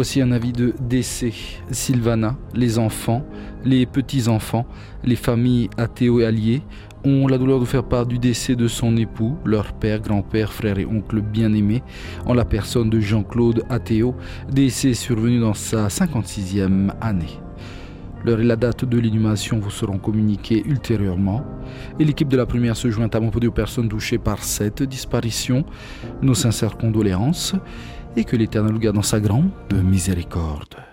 Voici un avis de décès. Sylvana, les enfants, les petits-enfants, les familles Athéo et alliés ont la douleur de faire part du décès de son époux, leur père, grand-père, frère et oncle bien-aimé, en la personne de Jean-Claude Athéo, décès survenu dans sa 56e année. L'heure et la date de l'inhumation vous seront communiquées ultérieurement. Et l'équipe de la première se joint à mon aux personnes touchées par cette disparition. Nos sincères condoléances et que l'Éternel garde dans sa grande miséricorde.